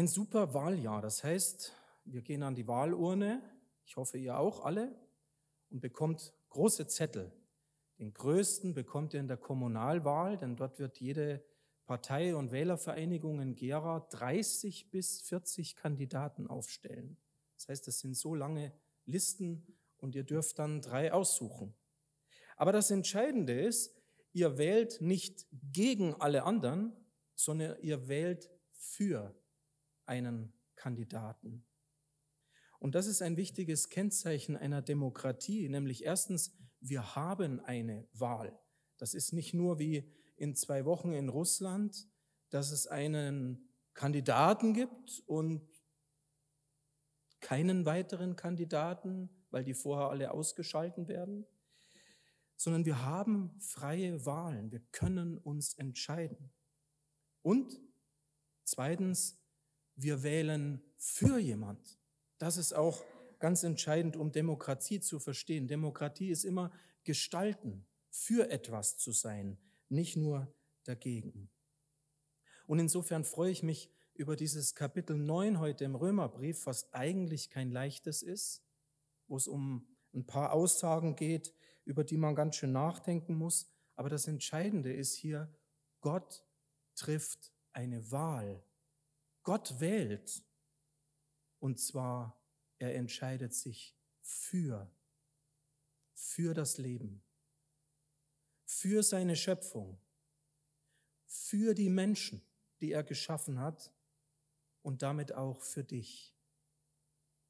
ein super Wahljahr. Das heißt, wir gehen an die Wahlurne, ich hoffe ihr auch alle, und bekommt große Zettel. Den größten bekommt ihr in der Kommunalwahl, denn dort wird jede Partei- und Wählervereinigung in Gera 30 bis 40 Kandidaten aufstellen. Das heißt, das sind so lange Listen und ihr dürft dann drei aussuchen. Aber das Entscheidende ist, ihr wählt nicht gegen alle anderen, sondern ihr wählt für einen Kandidaten. Und das ist ein wichtiges Kennzeichen einer Demokratie, nämlich erstens, wir haben eine Wahl. Das ist nicht nur wie in zwei Wochen in Russland, dass es einen Kandidaten gibt und keinen weiteren Kandidaten, weil die vorher alle ausgeschalten werden, sondern wir haben freie Wahlen. Wir können uns entscheiden. Und zweitens, wir wählen für jemand. Das ist auch ganz entscheidend, um Demokratie zu verstehen. Demokratie ist immer gestalten, für etwas zu sein, nicht nur dagegen. Und insofern freue ich mich über dieses Kapitel 9 heute im Römerbrief, was eigentlich kein leichtes ist, wo es um ein paar Aussagen geht, über die man ganz schön nachdenken muss. Aber das Entscheidende ist hier, Gott trifft eine Wahl. Gott wählt. Und zwar, er entscheidet sich für, für das Leben, für seine Schöpfung, für die Menschen, die er geschaffen hat und damit auch für dich.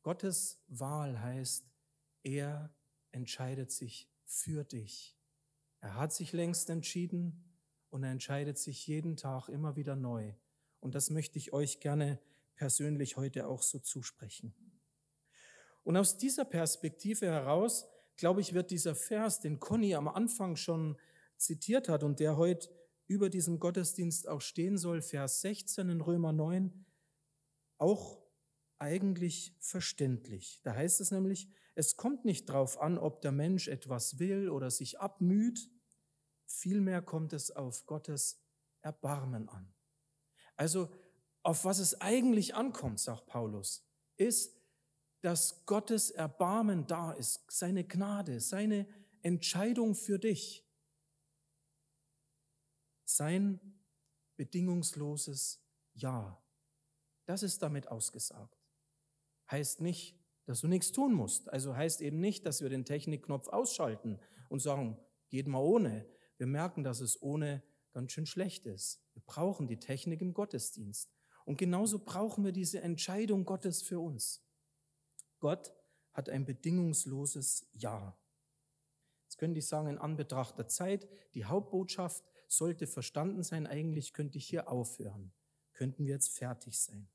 Gottes Wahl heißt, er entscheidet sich für dich. Er hat sich längst entschieden und er entscheidet sich jeden Tag immer wieder neu. Und das möchte ich euch gerne persönlich heute auch so zusprechen. Und aus dieser Perspektive heraus, glaube ich, wird dieser Vers, den Conny am Anfang schon zitiert hat und der heute über diesem Gottesdienst auch stehen soll, Vers 16 in Römer 9, auch eigentlich verständlich. Da heißt es nämlich, es kommt nicht darauf an, ob der Mensch etwas will oder sich abmüht, vielmehr kommt es auf Gottes Erbarmen an. Also auf was es eigentlich ankommt, sagt Paulus, ist, dass Gottes Erbarmen da ist, seine Gnade, seine Entscheidung für dich, sein bedingungsloses Ja. Das ist damit ausgesagt. Heißt nicht, dass du nichts tun musst. Also heißt eben nicht, dass wir den Technikknopf ausschalten und sagen, geht mal ohne. Wir merken, dass es ohne ganz schön schlecht ist. Wir brauchen die Technik im Gottesdienst. Und genauso brauchen wir diese Entscheidung Gottes für uns. Gott hat ein bedingungsloses Ja. Jetzt könnte ich sagen, in Anbetracht der Zeit, die Hauptbotschaft sollte verstanden sein. Eigentlich könnte ich hier aufhören. Könnten wir jetzt fertig sein.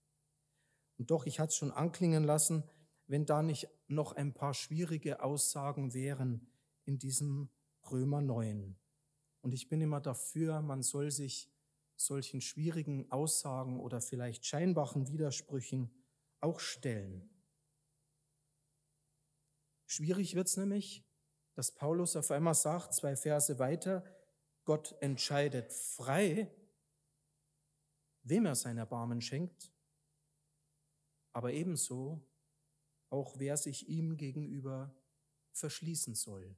Und doch, ich hatte es schon anklingen lassen, wenn da nicht noch ein paar schwierige Aussagen wären in diesem Römer 9. Und ich bin immer dafür, man soll sich solchen schwierigen Aussagen oder vielleicht scheinbaren Widersprüchen auch stellen. Schwierig wird es nämlich, dass Paulus auf einmal sagt, zwei Verse weiter, Gott entscheidet frei, wem er sein Erbarmen schenkt, aber ebenso auch wer sich ihm gegenüber verschließen soll.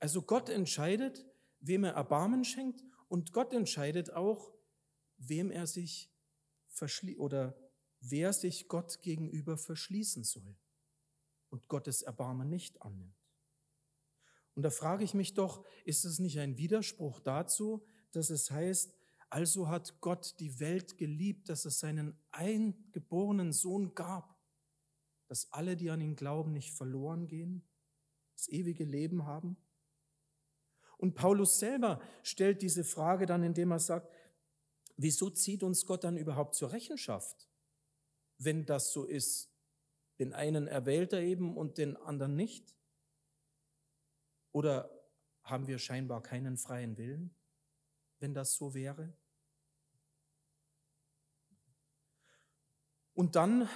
Also Gott entscheidet, wem er Erbarmen schenkt und Gott entscheidet auch, wem er sich verschließt oder wer sich Gott gegenüber verschließen soll und Gottes Erbarmen nicht annimmt. Und da frage ich mich doch, ist es nicht ein Widerspruch dazu, dass es heißt, also hat Gott die Welt geliebt, dass es seinen eingeborenen Sohn gab, dass alle, die an ihn glauben, nicht verloren gehen, das ewige Leben haben? Und Paulus selber stellt diese Frage dann, indem er sagt, wieso zieht uns Gott dann überhaupt zur Rechenschaft, wenn das so ist? Den einen erwählt er eben und den anderen nicht? Oder haben wir scheinbar keinen freien Willen, wenn das so wäre? Und dann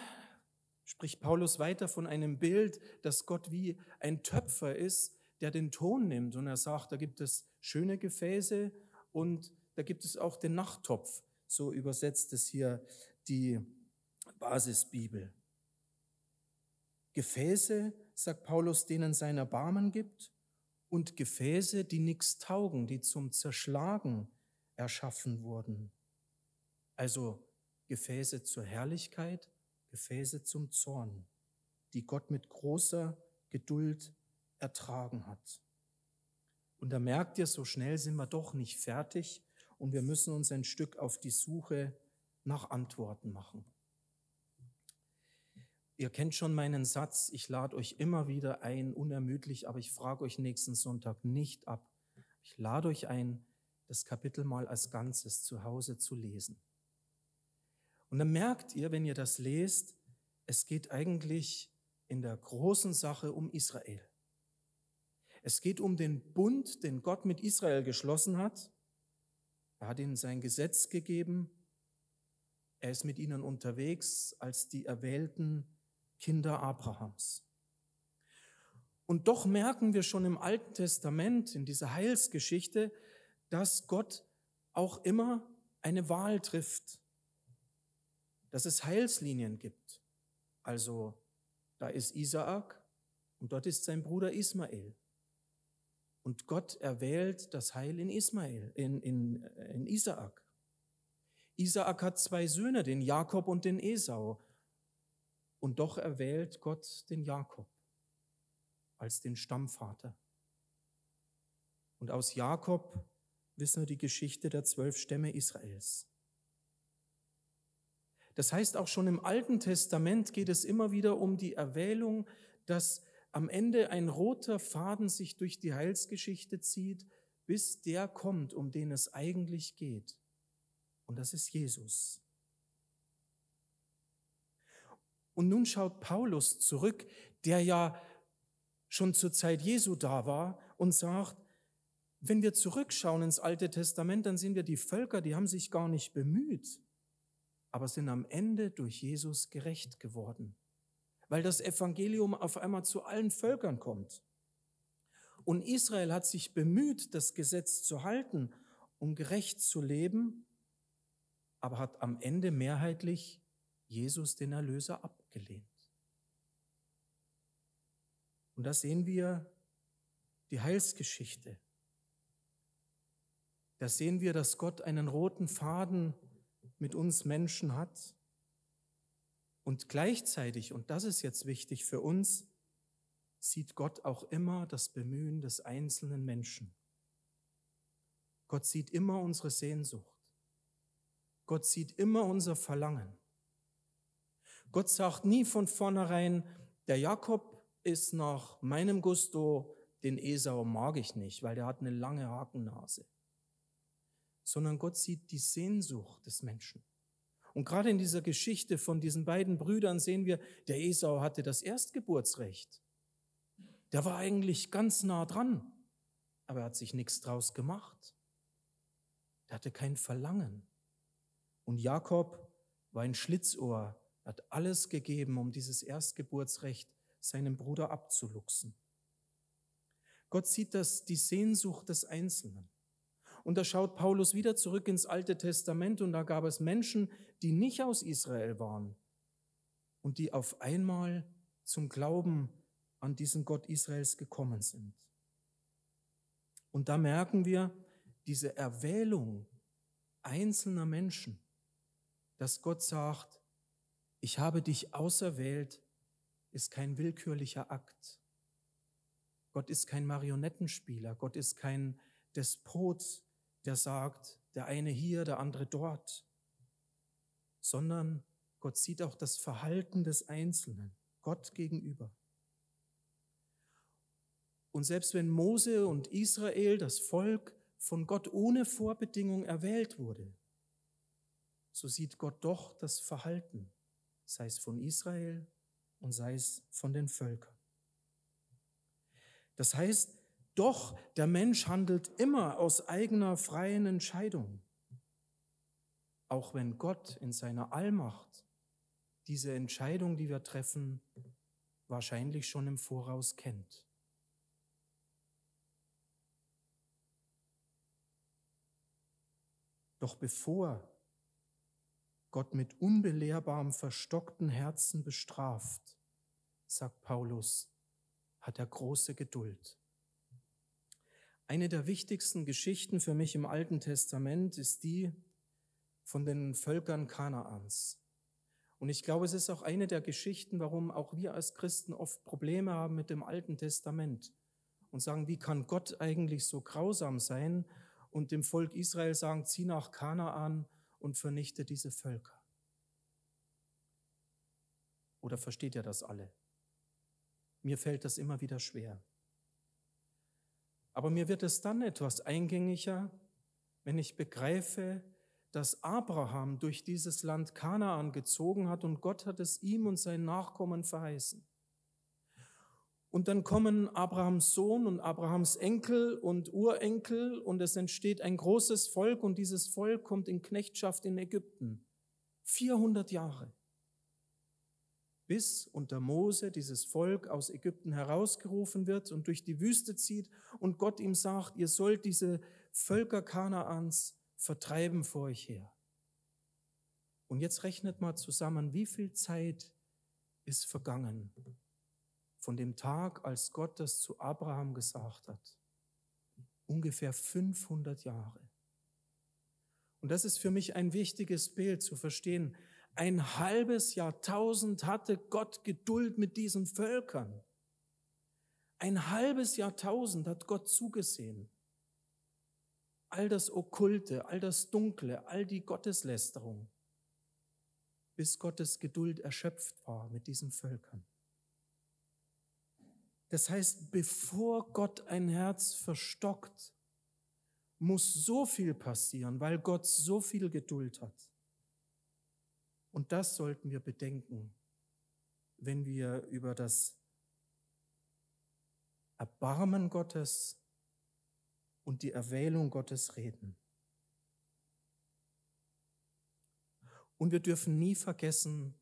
spricht Paulus weiter von einem Bild, dass Gott wie ein Töpfer ist, der den Ton nimmt. Und er sagt, da gibt es schöne Gefäße und da gibt es auch den Nachttopf. So übersetzt es hier die Basisbibel. Gefäße, sagt Paulus, denen sein Erbarmen gibt, und Gefäße, die nichts taugen, die zum Zerschlagen erschaffen wurden. Also Gefäße zur Herrlichkeit, Gefäße zum Zorn, die Gott mit großer Geduld ertragen hat. Und da merkt ihr, so schnell sind wir doch nicht fertig und wir müssen uns ein Stück auf die Suche nach Antworten machen. Ihr kennt schon meinen Satz, ich lade euch immer wieder ein, unermüdlich, aber ich frage euch nächsten Sonntag nicht ab. Ich lade euch ein, das Kapitel mal als Ganzes zu Hause zu lesen. Und dann merkt ihr, wenn ihr das lest, es geht eigentlich in der großen Sache um Israel. Es geht um den Bund, den Gott mit Israel geschlossen hat. Er hat ihnen sein Gesetz gegeben. Er ist mit ihnen unterwegs als die erwählten Kinder Abrahams. Und doch merken wir schon im Alten Testament, in dieser Heilsgeschichte, dass Gott auch immer eine Wahl trifft, dass es Heilslinien gibt. Also da ist Isaak und dort ist sein Bruder Ismael. Und Gott erwählt das Heil in Ismael, in, in, in Isaak. Isaak hat zwei Söhne, den Jakob und den Esau. Und doch erwählt Gott den Jakob als den Stammvater. Und aus Jakob wissen wir die Geschichte der zwölf Stämme Israels. Das heißt, auch schon im Alten Testament geht es immer wieder um die Erwählung, dass am Ende ein roter Faden sich durch die Heilsgeschichte zieht, bis der kommt, um den es eigentlich geht. Und das ist Jesus. Und nun schaut Paulus zurück, der ja schon zur Zeit Jesu da war und sagt, wenn wir zurückschauen ins Alte Testament, dann sehen wir die Völker, die haben sich gar nicht bemüht, aber sind am Ende durch Jesus gerecht geworden, weil das Evangelium auf einmal zu allen Völkern kommt. Und Israel hat sich bemüht, das Gesetz zu halten, um gerecht zu leben, aber hat am Ende mehrheitlich Jesus den Erlöser abgelehnt. Und da sehen wir die Heilsgeschichte. Da sehen wir, dass Gott einen roten Faden mit uns Menschen hat. Und gleichzeitig, und das ist jetzt wichtig für uns, sieht Gott auch immer das Bemühen des einzelnen Menschen. Gott sieht immer unsere Sehnsucht. Gott sieht immer unser Verlangen. Gott sagt nie von vornherein, der Jakob ist nach meinem Gusto, den Esau mag ich nicht, weil der hat eine lange Hakennase. Sondern Gott sieht die Sehnsucht des Menschen. Und gerade in dieser Geschichte von diesen beiden Brüdern sehen wir, der Esau hatte das Erstgeburtsrecht. Der war eigentlich ganz nah dran, aber er hat sich nichts draus gemacht. Er hatte kein Verlangen. Und Jakob war ein Schlitzohr, hat alles gegeben, um dieses Erstgeburtsrecht seinem Bruder abzuluxen. Gott sieht das, die Sehnsucht des Einzelnen. Und da schaut Paulus wieder zurück ins Alte Testament und da gab es Menschen, die nicht aus Israel waren und die auf einmal zum Glauben an diesen Gott Israels gekommen sind. Und da merken wir diese Erwählung einzelner Menschen, dass Gott sagt, ich habe dich auserwählt, ist kein willkürlicher Akt. Gott ist kein Marionettenspieler. Gott ist kein Despot, der sagt, der eine hier, der andere dort, sondern Gott sieht auch das Verhalten des Einzelnen, Gott gegenüber. Und selbst wenn Mose und Israel, das Volk, von Gott ohne Vorbedingung erwählt wurde, so sieht Gott doch das Verhalten sei es von Israel und sei es von den Völkern. Das heißt, doch der Mensch handelt immer aus eigener freien Entscheidung, auch wenn Gott in seiner Allmacht diese Entscheidung, die wir treffen, wahrscheinlich schon im Voraus kennt. Doch bevor Gott mit unbelehrbarem, verstockten Herzen bestraft, sagt Paulus, hat er große Geduld. Eine der wichtigsten Geschichten für mich im Alten Testament ist die von den Völkern Kanaans. Und ich glaube, es ist auch eine der Geschichten, warum auch wir als Christen oft Probleme haben mit dem Alten Testament und sagen, wie kann Gott eigentlich so grausam sein und dem Volk Israel sagen, zieh nach Kanaan und vernichte diese Völker. Oder versteht ihr das alle? Mir fällt das immer wieder schwer. Aber mir wird es dann etwas eingängiger, wenn ich begreife, dass Abraham durch dieses Land Kanaan gezogen hat und Gott hat es ihm und seinen Nachkommen verheißen. Und dann kommen Abrahams Sohn und Abrahams Enkel und Urenkel und es entsteht ein großes Volk und dieses Volk kommt in Knechtschaft in Ägypten. 400 Jahre bis unter Mose dieses Volk aus Ägypten herausgerufen wird und durch die Wüste zieht und Gott ihm sagt, ihr sollt diese Völker Kanaans vertreiben vor euch her. Und jetzt rechnet mal zusammen, wie viel Zeit ist vergangen von dem Tag, als Gott das zu Abraham gesagt hat. Ungefähr 500 Jahre. Und das ist für mich ein wichtiges Bild zu verstehen, ein halbes Jahrtausend hatte Gott Geduld mit diesen Völkern. Ein halbes Jahrtausend hat Gott zugesehen. All das Okkulte, all das Dunkle, all die Gotteslästerung, bis Gottes Geduld erschöpft war mit diesen Völkern. Das heißt, bevor Gott ein Herz verstockt, muss so viel passieren, weil Gott so viel Geduld hat. Und das sollten wir bedenken, wenn wir über das Erbarmen Gottes und die Erwählung Gottes reden. Und wir dürfen nie vergessen,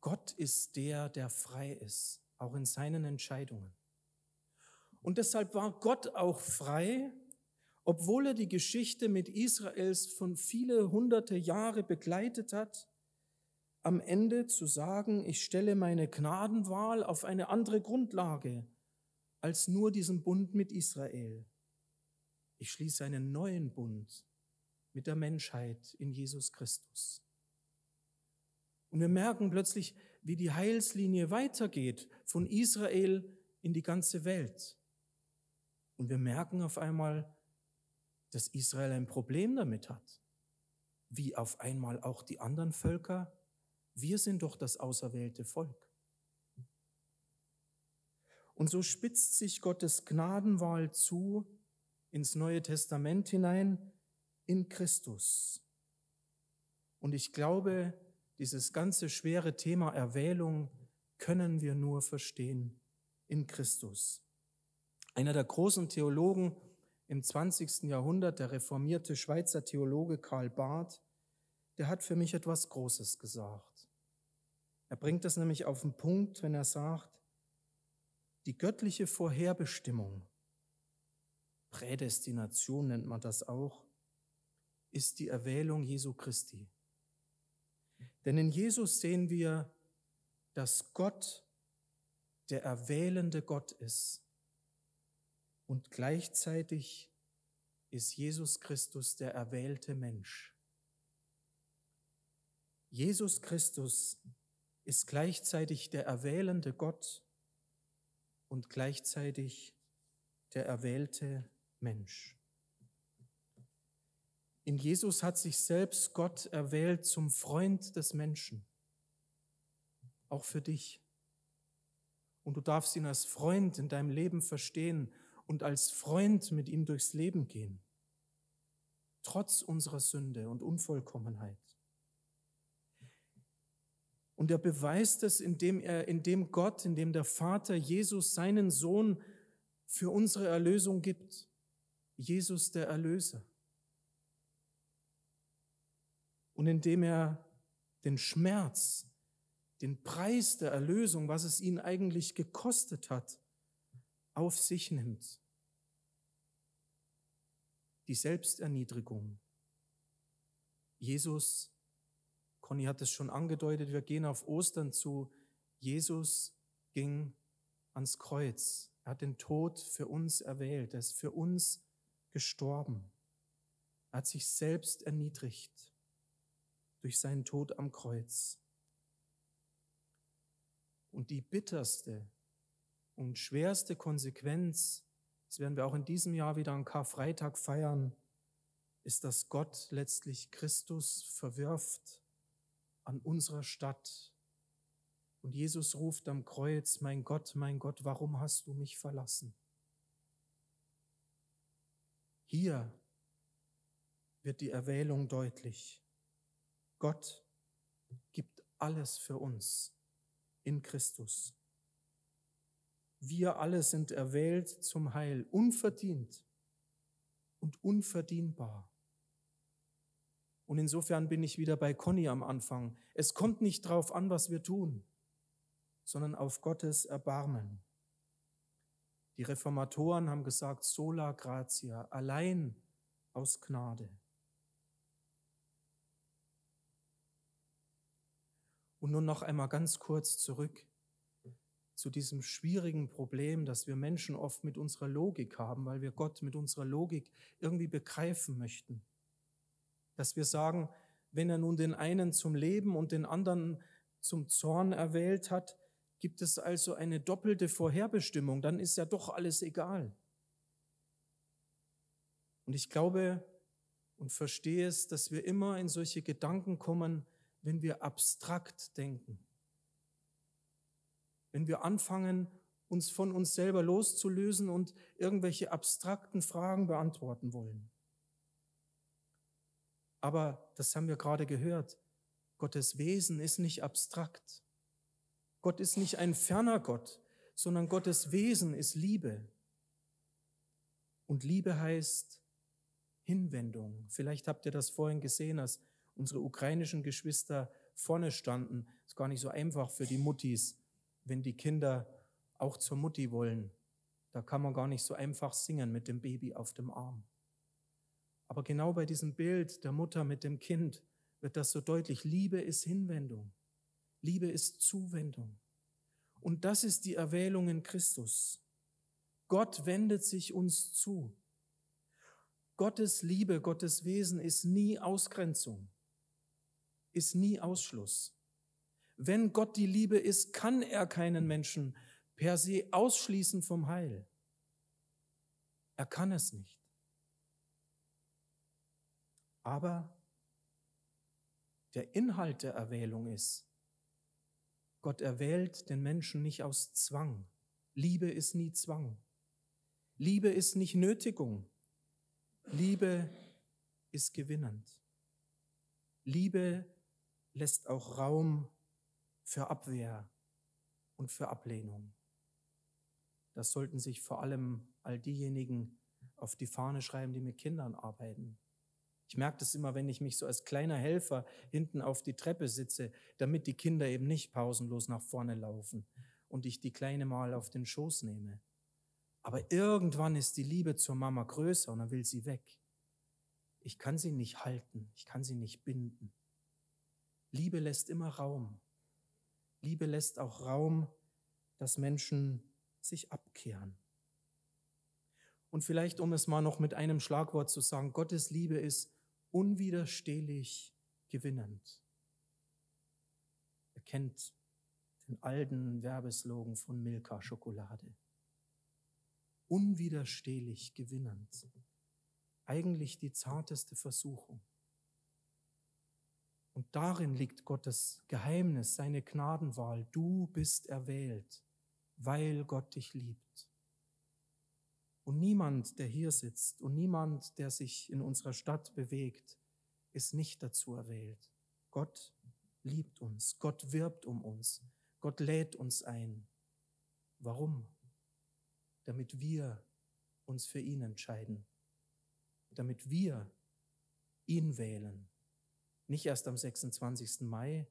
Gott ist der, der frei ist, auch in seinen Entscheidungen. Und deshalb war Gott auch frei, obwohl er die Geschichte mit Israels von viele hunderte Jahre begleitet hat am Ende zu sagen, ich stelle meine Gnadenwahl auf eine andere Grundlage als nur diesen Bund mit Israel. Ich schließe einen neuen Bund mit der Menschheit in Jesus Christus. Und wir merken plötzlich, wie die Heilslinie weitergeht von Israel in die ganze Welt. Und wir merken auf einmal, dass Israel ein Problem damit hat, wie auf einmal auch die anderen Völker wir sind doch das auserwählte Volk. Und so spitzt sich Gottes Gnadenwahl zu ins Neue Testament hinein in Christus. Und ich glaube, dieses ganze schwere Thema Erwählung können wir nur verstehen in Christus. Einer der großen Theologen im 20. Jahrhundert, der reformierte Schweizer Theologe Karl Barth, der hat für mich etwas Großes gesagt. Er bringt das nämlich auf den Punkt, wenn er sagt, die göttliche Vorherbestimmung, Prädestination nennt man das auch, ist die Erwählung Jesu Christi. Denn in Jesus sehen wir, dass Gott der erwählende Gott ist und gleichzeitig ist Jesus Christus der erwählte Mensch. Jesus Christus ist gleichzeitig der erwählende Gott und gleichzeitig der erwählte Mensch. In Jesus hat sich selbst Gott erwählt zum Freund des Menschen, auch für dich. Und du darfst ihn als Freund in deinem Leben verstehen und als Freund mit ihm durchs Leben gehen, trotz unserer Sünde und Unvollkommenheit. Und er beweist es, indem er, indem Gott, indem der Vater Jesus seinen Sohn für unsere Erlösung gibt. Jesus der Erlöser. Und indem er den Schmerz, den Preis der Erlösung, was es ihn eigentlich gekostet hat, auf sich nimmt. Die Selbsterniedrigung. Jesus Conny hat es schon angedeutet, wir gehen auf Ostern zu. Jesus ging ans Kreuz. Er hat den Tod für uns erwählt. Er ist für uns gestorben. Er hat sich selbst erniedrigt durch seinen Tod am Kreuz. Und die bitterste und schwerste Konsequenz, das werden wir auch in diesem Jahr wieder an Karfreitag feiern, ist, dass Gott letztlich Christus verwirft an unserer Stadt. Und Jesus ruft am Kreuz, mein Gott, mein Gott, warum hast du mich verlassen? Hier wird die Erwählung deutlich. Gott gibt alles für uns in Christus. Wir alle sind erwählt zum Heil, unverdient und unverdienbar. Und insofern bin ich wieder bei Conny am Anfang. Es kommt nicht drauf an, was wir tun, sondern auf Gottes Erbarmen. Die Reformatoren haben gesagt, sola gratia, allein aus Gnade. Und nun noch einmal ganz kurz zurück zu diesem schwierigen Problem, dass wir Menschen oft mit unserer Logik haben, weil wir Gott mit unserer Logik irgendwie begreifen möchten. Dass wir sagen, wenn er nun den einen zum Leben und den anderen zum Zorn erwählt hat, gibt es also eine doppelte Vorherbestimmung, dann ist ja doch alles egal. Und ich glaube und verstehe es, dass wir immer in solche Gedanken kommen, wenn wir abstrakt denken. Wenn wir anfangen, uns von uns selber loszulösen und irgendwelche abstrakten Fragen beantworten wollen. Aber das haben wir gerade gehört. Gottes Wesen ist nicht abstrakt. Gott ist nicht ein ferner Gott, sondern Gottes Wesen ist Liebe. Und Liebe heißt Hinwendung. Vielleicht habt ihr das vorhin gesehen, als unsere ukrainischen Geschwister vorne standen. Ist gar nicht so einfach für die Muttis, wenn die Kinder auch zur Mutti wollen. Da kann man gar nicht so einfach singen mit dem Baby auf dem Arm. Aber genau bei diesem Bild der Mutter mit dem Kind wird das so deutlich. Liebe ist Hinwendung. Liebe ist Zuwendung. Und das ist die Erwählung in Christus. Gott wendet sich uns zu. Gottes Liebe, Gottes Wesen ist nie Ausgrenzung ist nie Ausschluss. Wenn Gott die Liebe ist, kann er keinen Menschen per se ausschließen vom Heil. Er kann es nicht. Aber der Inhalt der Erwählung ist, Gott erwählt den Menschen nicht aus Zwang. Liebe ist nie Zwang. Liebe ist nicht Nötigung. Liebe ist gewinnend. Liebe lässt auch Raum für Abwehr und für Ablehnung. Das sollten sich vor allem all diejenigen auf die Fahne schreiben, die mit Kindern arbeiten. Ich merke das immer, wenn ich mich so als kleiner Helfer hinten auf die Treppe sitze, damit die Kinder eben nicht pausenlos nach vorne laufen und ich die Kleine mal auf den Schoß nehme. Aber irgendwann ist die Liebe zur Mama größer und dann will sie weg. Ich kann sie nicht halten, ich kann sie nicht binden. Liebe lässt immer Raum. Liebe lässt auch Raum, dass Menschen sich abkehren. Und vielleicht, um es mal noch mit einem Schlagwort zu sagen, Gottes Liebe ist unwiderstehlich gewinnend. Er kennt den alten Werbeslogan von Milka Schokolade. Unwiderstehlich gewinnend. Eigentlich die zarteste Versuchung. Und darin liegt Gottes Geheimnis, seine Gnadenwahl. Du bist erwählt, weil Gott dich liebt. Und niemand, der hier sitzt und niemand, der sich in unserer Stadt bewegt, ist nicht dazu erwählt. Gott liebt uns, Gott wirbt um uns, Gott lädt uns ein. Warum? Damit wir uns für ihn entscheiden, damit wir ihn wählen nicht erst am 26. Mai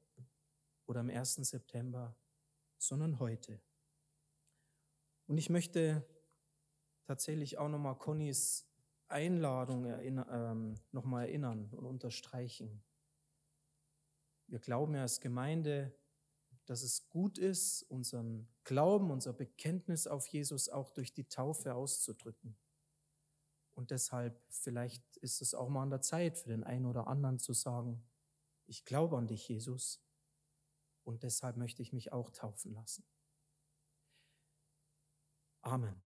oder am 1. September, sondern heute. Und ich möchte tatsächlich auch nochmal Connys Einladung ähm, nochmal erinnern und unterstreichen. wir glauben ja als Gemeinde, dass es gut ist, unseren Glauben, unser Bekenntnis auf Jesus auch durch die Taufe auszudrücken. Und deshalb, vielleicht ist es auch mal an der Zeit für den einen oder anderen zu sagen, ich glaube an dich, Jesus, und deshalb möchte ich mich auch taufen lassen. Amen.